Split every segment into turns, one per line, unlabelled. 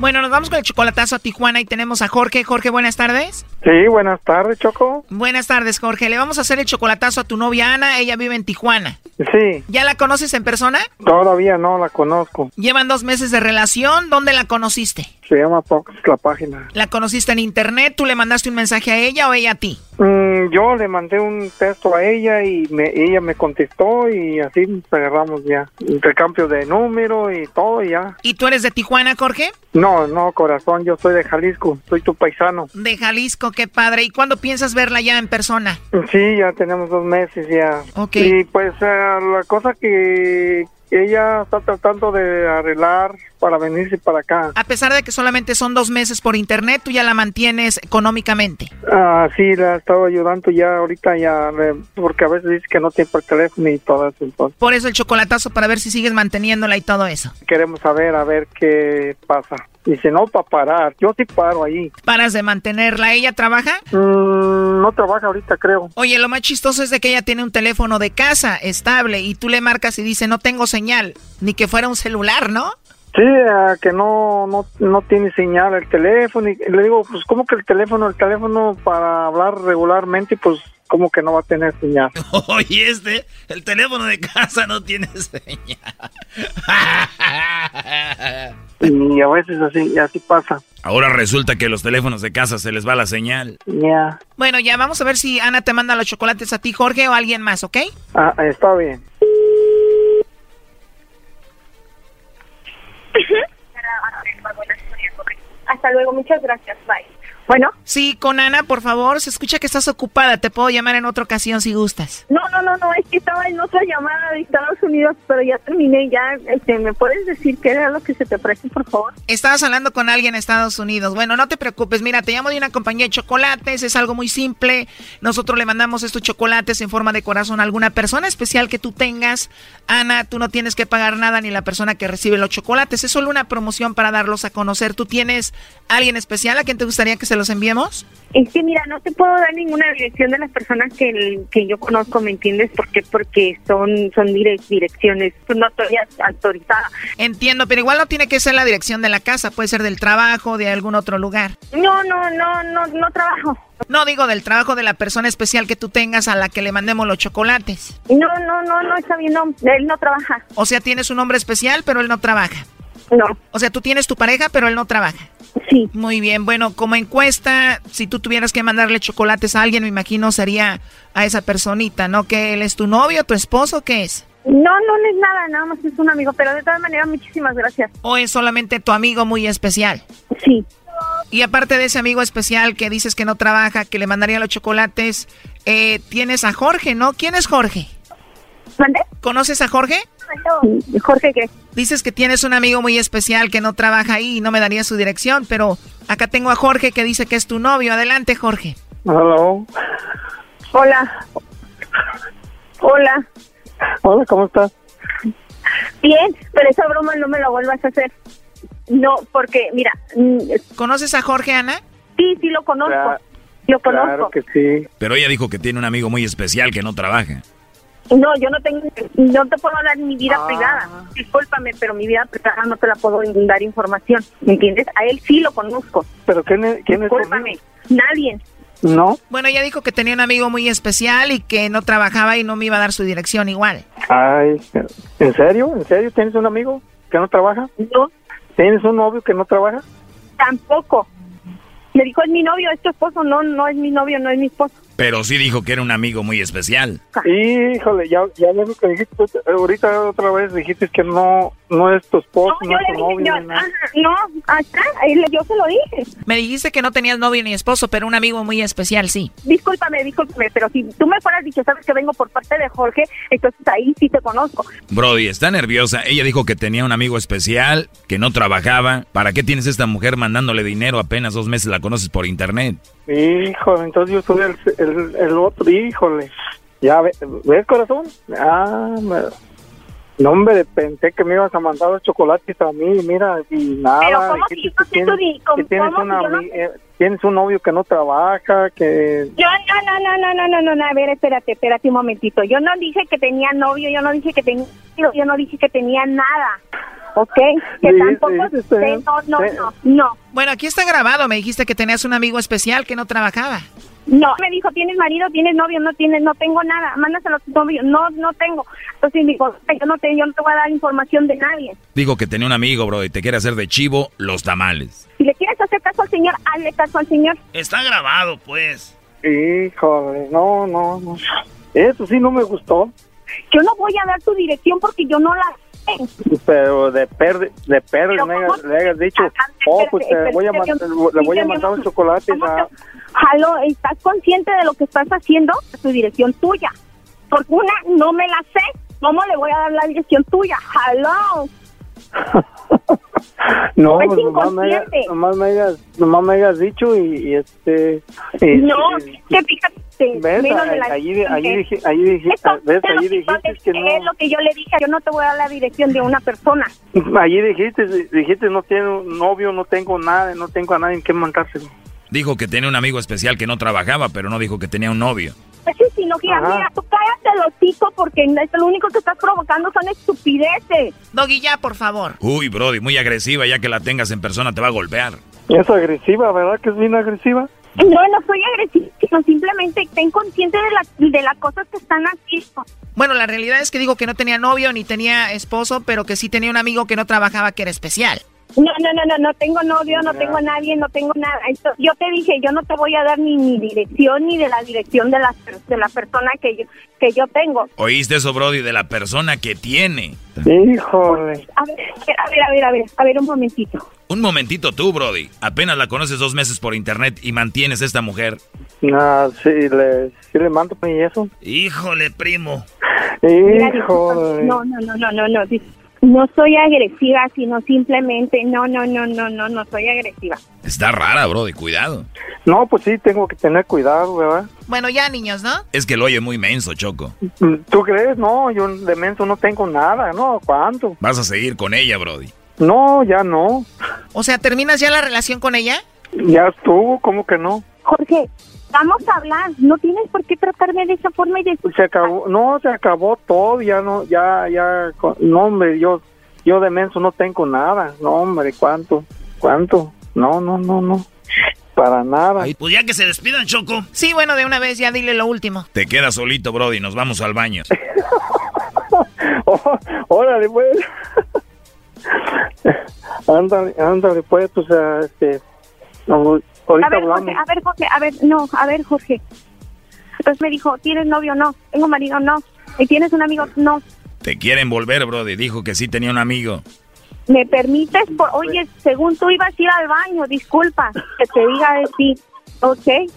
Bueno, nos vamos con el chocolatazo a Tijuana y tenemos a Jorge. Jorge, buenas tardes.
Sí, buenas tardes, Choco.
Buenas tardes, Jorge. Le vamos a hacer el chocolatazo a tu novia Ana. Ella vive en Tijuana.
Sí.
¿Ya la conoces en persona?
Todavía no la conozco.
Llevan dos meses de relación. ¿Dónde la conociste?
Se llama Fox la página.
¿La conociste en internet? ¿Tú le mandaste un mensaje a ella o ella a ti?
Mm, yo le mandé un texto a ella y me, ella me contestó y así nos agarramos ya. Intercambio de número y todo ya.
¿Y tú eres de Tijuana, Jorge?
No, no, corazón, yo soy de Jalisco, soy tu paisano.
De Jalisco, qué padre. ¿Y cuándo piensas verla ya en persona?
Sí, ya tenemos dos meses ya.
Ok.
Y pues la cosa que ella está tratando de arreglar para venirse para acá.
A pesar de que solamente son dos meses por internet, tú ya la mantienes económicamente.
Ah, sí, la he estado ayudando ya ahorita ya, eh, porque a veces dice que no tiene por teléfono y todo eso. Entonces.
Por eso el chocolatazo para ver si sigues manteniéndola y todo eso.
Queremos saber, a ver qué pasa. Si no, para parar. Yo sí paro ahí.
¿Paras de mantenerla? ¿Ella trabaja?
Mm, no trabaja ahorita, creo.
Oye, lo más chistoso es de que ella tiene un teléfono de casa estable y tú le marcas y dice no tengo señal, ni que fuera un celular, ¿no?
Sí, que no, no, no tiene señal el teléfono. Y le digo, pues, ¿cómo que el teléfono? El teléfono para hablar regularmente, pues, ¿cómo que no va a tener señal?
Oye, este, el teléfono de casa no tiene señal.
y a veces así, así pasa.
Ahora resulta que los teléfonos de casa se les va la señal.
Ya.
Bueno, ya vamos a ver si Ana te manda los chocolates a ti, Jorge, o a alguien más, ¿ok?
Ah, está bien.
Hasta luego, muchas gracias. Bye. Bueno.
Sí, con Ana, por favor, se escucha que estás ocupada. Te puedo llamar en otra ocasión si gustas.
No, no, no, no, es que estaba en otra llamada de Estados Unidos, pero ya terminé. Ya, este, ¿me puedes decir qué era lo que se te ofrece, por favor?
Estabas hablando con alguien en Estados Unidos. Bueno, no te preocupes. Mira, te llamo de una compañía de chocolates. Es algo muy simple. Nosotros le mandamos estos chocolates en forma de corazón a alguna persona especial que tú tengas. Ana, tú no tienes que pagar nada ni la persona que recibe los chocolates. Es solo una promoción para darlos a conocer. ¿Tú tienes alguien especial a quien te gustaría que se los enviemos?
Es que mira, no te puedo dar ninguna dirección de las personas que, que yo conozco, ¿me entiendes? ¿Por qué? Porque son, son direcciones, no estoy autorizada.
Entiendo, pero igual no tiene que ser la dirección de la casa, puede ser del trabajo, de algún otro lugar.
No, no, no, no, no trabajo.
No digo del trabajo de la persona especial que tú tengas a la que le mandemos los chocolates.
No, no, no, no, está bien, no, él no trabaja.
O sea, tienes un nombre especial, pero él no trabaja.
No.
O sea, tú tienes tu pareja, pero él no trabaja.
Sí.
Muy bien, bueno, como encuesta, si tú tuvieras que mandarle chocolates a alguien, me imagino sería a esa personita, ¿no? ¿Que él es tu novio, tu esposo, qué es?
No, no, no es nada, nada más es un amigo, pero de todas maneras, muchísimas gracias.
¿O es solamente tu amigo muy especial?
Sí.
Y aparte de ese amigo especial que dices que no trabaja, que le mandaría los chocolates, eh, tienes a Jorge, ¿no? ¿Quién es Jorge?
¿Mande?
¿Conoces a Jorge?
¿Jorge qué?
Dices que tienes un amigo muy especial que no trabaja ahí y no me daría su dirección, pero acá tengo a Jorge que dice que es tu novio. Adelante, Jorge.
Hello.
Hola. Hola.
Hola, ¿cómo estás?
Bien, pero esa broma no me la vuelvas a hacer. No, porque, mira...
¿Conoces a Jorge, Ana?
Sí, sí lo conozco.
Claro,
lo conozco.
Claro que sí.
Pero ella dijo que tiene un amigo muy especial que no trabaja.
No, yo no tengo, no te puedo dar mi vida
Ah.
privada. Discúlpame, pero mi vida privada no te la puedo dar información. ¿Me entiendes? A él sí lo conozco.
¿Pero quién es, quién
Discúlpame. Nadie.
No.
Bueno, ella dijo que tenía un amigo muy especial y que no trabajaba y no me iba a dar su dirección igual.
Ay, ¿en serio? ¿En serio tienes un amigo que no trabaja?
No,
¿Tienes un novio que no trabaja?
tampoco. Le dijo, es mi novio, es tu esposo. No, no es mi novio, no es mi esposo.
Pero sí dijo que era un amigo muy especial.
Híjole, ya, ya lo que dijiste, ahorita otra vez dijiste que no, no es tu esposo, no, es tu novio.
no, acá, yo se lo dije.
Me dijiste que no tenías novio ni esposo, pero un amigo muy especial, sí.
Discúlpame, discúlpame, pero si tú me fueras dicho, sabes que vengo por parte de Jorge, entonces ahí sí te conozco.
Brody, está nerviosa. Ella dijo que tenía un amigo especial, que no trabajaba. ¿Para qué tienes esta mujer mandándole dinero? Apenas dos meses la conoces por internet.
Híjole, entonces yo soy el, el, el otro, híjole. Ya, ¿ves, ¿ves corazón? Ah, me... No, hombre, pensé que me ibas a mandar los chocolates a mí, mira, y nada.
Pero ¿cómo que, yo tienes, que
tienes, una, eh, tienes un novio que no trabaja, que...
Yo no, no, no, no, no, no, no, a ver, espérate, espérate un momentito. Yo no dije que tenía novio, yo no dije que tenía... Yo no dije que tenía nada. ¿Ok? Que tampoco... no, no, no, no.
Bueno, aquí está grabado, me dijiste que tenías un amigo especial que no trabajaba.
No, me dijo, ¿tienes marido? ¿Tienes novio? No tienes, no tengo nada. Mándaselo a tu novio. No, no tengo. Entonces dijo, yo no, te, yo no te voy a dar información de nadie.
Digo que tenía un amigo, bro, y te quiere hacer de chivo los tamales.
Si le quieres hacer caso al señor, hazle caso al señor.
Está grabado, pues.
Híjole, no, no, no. Eso sí no me gustó.
Yo no voy a dar tu dirección porque yo no la
pero de perder, de perder, le hayas dicho, oh, pues te voy a le voy a mandar un chocolate a...
Jalo, ¿estás consciente de lo que estás haciendo? Tu dirección tuya. Porque una, no me la sé. ¿Cómo le voy a dar la dirección tuya? Jalo.
no, pues nomás me, hayas, nomás, me hayas, nomás me hayas dicho y, este...
no, que fíjate
¿Ves? Ahí, dije, ahí dijiste, ¿ves? Ahí dijiste que no.
Es lo que yo le dije, yo no te voy a dar la dirección de una persona.
Allí dijiste, dijiste, no tengo novio, no tengo nada, no tengo a nadie en qué mandárselo.
Dijo que tenía un amigo especial que no trabajaba, pero no dijo que tenía un novio.
Pues sí, si no, mira, tú cállate los hocico porque lo único que estás provocando son estupideces.
Doggy, ya, por favor.
Uy, Brody, muy agresiva, ya que la tengas en persona te va a golpear.
Es agresiva, ¿verdad que es bien agresiva?
No, no soy agresiva, sino simplemente ten consciente de, la, de las cosas que están haciendo.
Bueno, la realidad es que digo que no tenía novio ni tenía esposo, pero que sí tenía un amigo que no trabajaba que era especial.
No, no, no, no, no tengo novio, no tengo nadie, no tengo nada. Esto, yo te dije, yo no te voy a dar ni mi dirección ni de la dirección de la, de la persona que yo, que yo tengo.
¿Oíste eso, Brody? De la persona que tiene.
Híjole.
A ver, a ver, a ver, a ver, a ver un momentito.
Un momentito tú, Brody. Apenas la conoces dos meses por internet y mantienes a esta mujer.
No, sí, le, sí le mando y eso.
Híjole, primo.
Híjole.
No, no, no, no, no, no. No soy agresiva, sino simplemente, no, no, no, no, no, no soy agresiva.
Está rara, Brody, cuidado.
No, pues sí, tengo que tener cuidado, ¿verdad?
Bueno, ya, niños, ¿no?
Es que lo oye muy menso, Choco.
¿Tú crees? No, yo de menso no tengo nada, ¿no? ¿Cuánto?
Vas a seguir con ella, Brody.
No, ya no.
O sea, ¿terminas ya la relación con ella?
Ya estuvo, ¿cómo que no?
Jorge, vamos a hablar, no tienes por qué tratarme de esa forma y de...
Se acabó, no, se acabó todo, ya no, ya, ya, no hombre, yo, yo de menso no tengo nada, no hombre, ¿cuánto? ¿Cuánto? No, no, no, no, para nada.
pues ya que se despidan, Choco.
Sí, bueno, de una vez ya dile lo último.
Te quedas solito, Brody, nos vamos al baño.
oh, órale, pues. ándale, ándale, pues, o sea, este...
a ver, Jorge, a ver, Jorge, a ver, no, a ver, Jorge. Entonces me dijo, ¿tienes novio? No. ¿Tengo marido? No. ¿Y tienes un amigo? No.
Te quieren volver, Brody. Dijo que sí tenía un amigo.
¿Me permites? Oye, según tú ibas a ir al baño, disculpa, que te diga de sí. ¿Ok?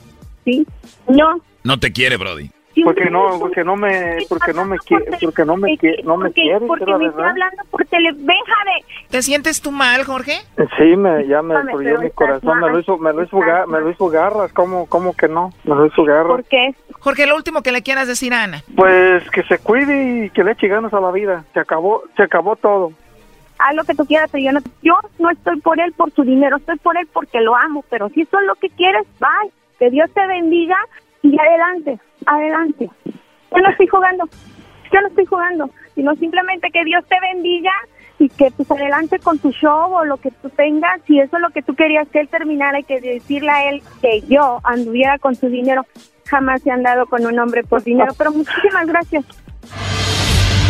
¿Sí? No.
No te quiere, Brody
porque no porque no me porque no me quiere porque no me quiere no me quiere
porque me estoy hablando por Benjame
te sientes tú mal Jorge
sí me ya me destruyó mi corazón me lo hizo me lo hizo me lo hizo garras cómo cómo que no me lo hizo garras.
¿por qué
Jorge lo último que le quieras decir a Ana.
Pues que se cuide y que le eche ganas a la vida. Se acabó se acabó todo.
Haz lo que tú quieras pero yo no yo no estoy por él por su dinero estoy por él porque lo amo pero si eso es lo que quieres bye. Que Dios te bendiga y adelante, adelante. Yo no estoy jugando, yo no estoy jugando, sino simplemente que Dios te bendiga y que pues adelante con tu show o lo que tú tengas, si eso es lo que tú querías que él terminara y que decirle a él que yo anduviera con su dinero, jamás se han dado con un hombre por dinero, pero muchísimas gracias.